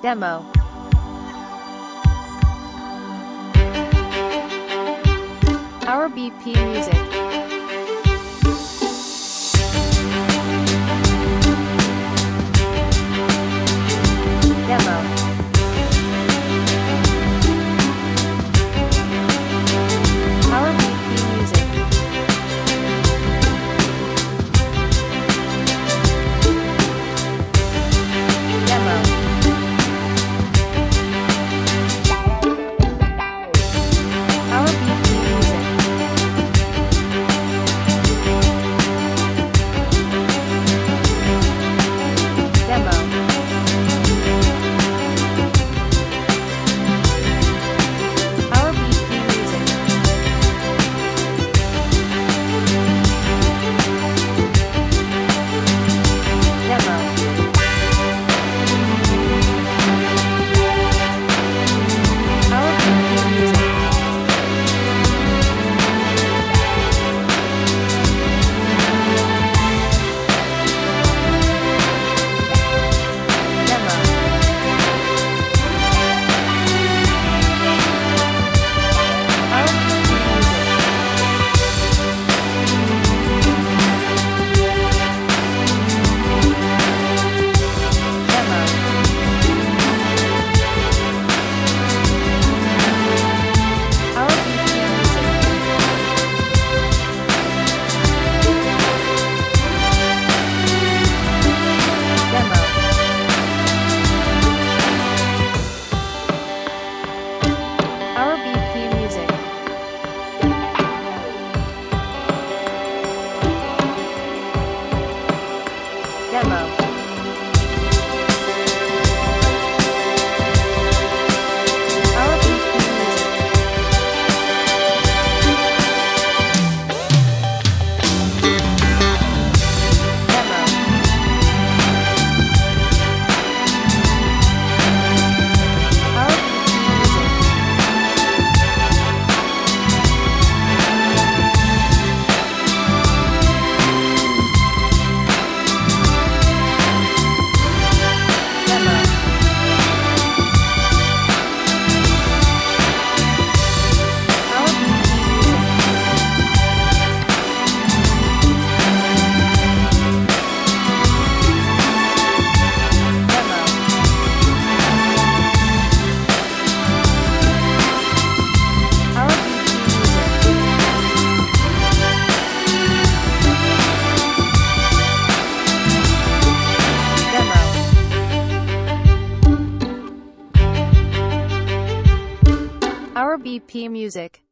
Demo. Our BP Music. Demo. Our BP Music.